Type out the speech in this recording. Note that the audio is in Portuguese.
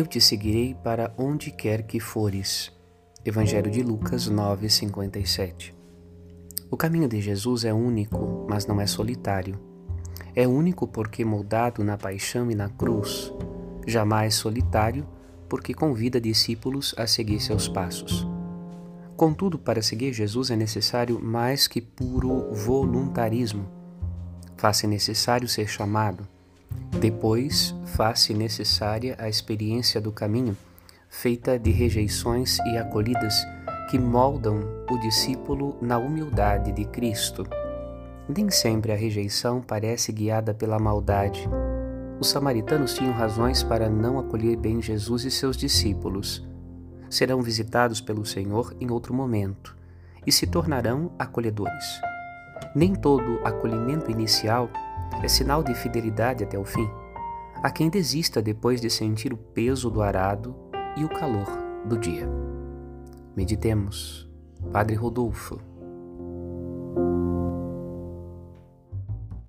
Eu te seguirei para onde quer que fores. Evangelho de Lucas 9:57. O caminho de Jesus é único, mas não é solitário. É único porque moldado na paixão e na cruz, jamais solitário, porque convida discípulos a seguir seus passos. Contudo, para seguir Jesus é necessário mais que puro voluntarismo. Faz-se necessário ser chamado. Depois, faz-se necessária a experiência do caminho, feita de rejeições e acolhidas que moldam o discípulo na humildade de Cristo. Nem sempre a rejeição parece guiada pela maldade. Os samaritanos tinham razões para não acolher bem Jesus e seus discípulos. Serão visitados pelo Senhor em outro momento e se tornarão acolhedores. Nem todo acolhimento inicial é sinal de fidelidade até o fim. Há quem desista depois de sentir o peso do arado e o calor do dia. Meditemos. Padre Rodolfo.